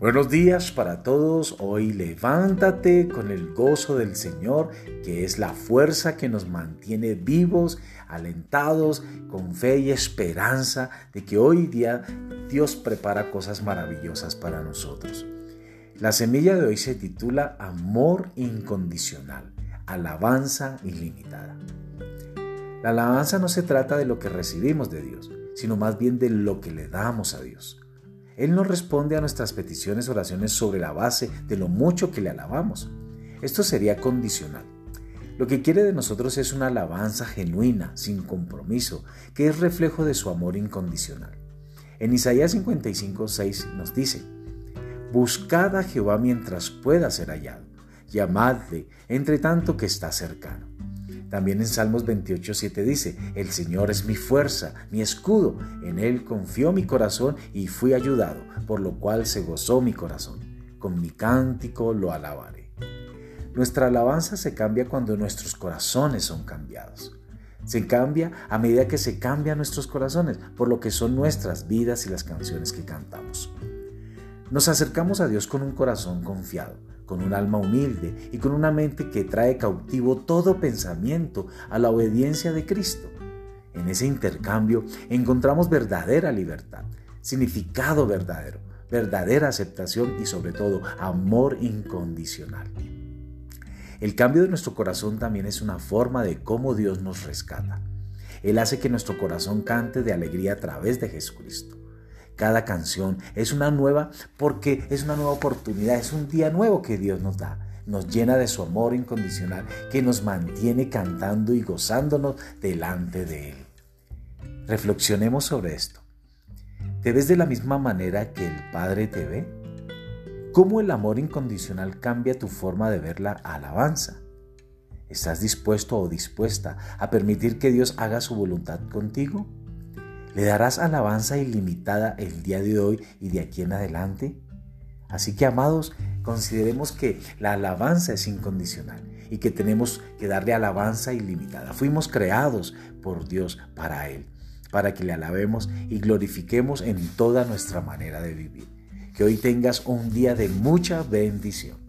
Buenos días para todos. Hoy levántate con el gozo del Señor, que es la fuerza que nos mantiene vivos, alentados, con fe y esperanza de que hoy día Dios prepara cosas maravillosas para nosotros. La semilla de hoy se titula Amor incondicional, alabanza ilimitada. La alabanza no se trata de lo que recibimos de Dios, sino más bien de lo que le damos a Dios. Él nos responde a nuestras peticiones, oraciones sobre la base de lo mucho que le alabamos. Esto sería condicional. Lo que quiere de nosotros es una alabanza genuina, sin compromiso, que es reflejo de su amor incondicional. En Isaías 55, 6 nos dice, Buscad a Jehová mientras pueda ser hallado, llamadle entre tanto que está cercano. También en Salmos 28.7 dice, El Señor es mi fuerza, mi escudo, en Él confió mi corazón y fui ayudado, por lo cual se gozó mi corazón. Con mi cántico lo alabaré. Nuestra alabanza se cambia cuando nuestros corazones son cambiados. Se cambia a medida que se cambian nuestros corazones, por lo que son nuestras vidas y las canciones que cantamos. Nos acercamos a Dios con un corazón confiado, con un alma humilde y con una mente que trae cautivo todo pensamiento a la obediencia de Cristo. En ese intercambio encontramos verdadera libertad, significado verdadero, verdadera aceptación y sobre todo amor incondicional. El cambio de nuestro corazón también es una forma de cómo Dios nos rescata. Él hace que nuestro corazón cante de alegría a través de Jesucristo. Cada canción es una nueva porque es una nueva oportunidad, es un día nuevo que Dios nos da. Nos llena de su amor incondicional que nos mantiene cantando y gozándonos delante de Él. Reflexionemos sobre esto. ¿Te ves de la misma manera que el Padre te ve? ¿Cómo el amor incondicional cambia tu forma de ver la alabanza? ¿Estás dispuesto o dispuesta a permitir que Dios haga su voluntad contigo? ¿Le darás alabanza ilimitada el día de hoy y de aquí en adelante? Así que, amados, consideremos que la alabanza es incondicional y que tenemos que darle alabanza ilimitada. Fuimos creados por Dios para Él, para que le alabemos y glorifiquemos en toda nuestra manera de vivir. Que hoy tengas un día de mucha bendición.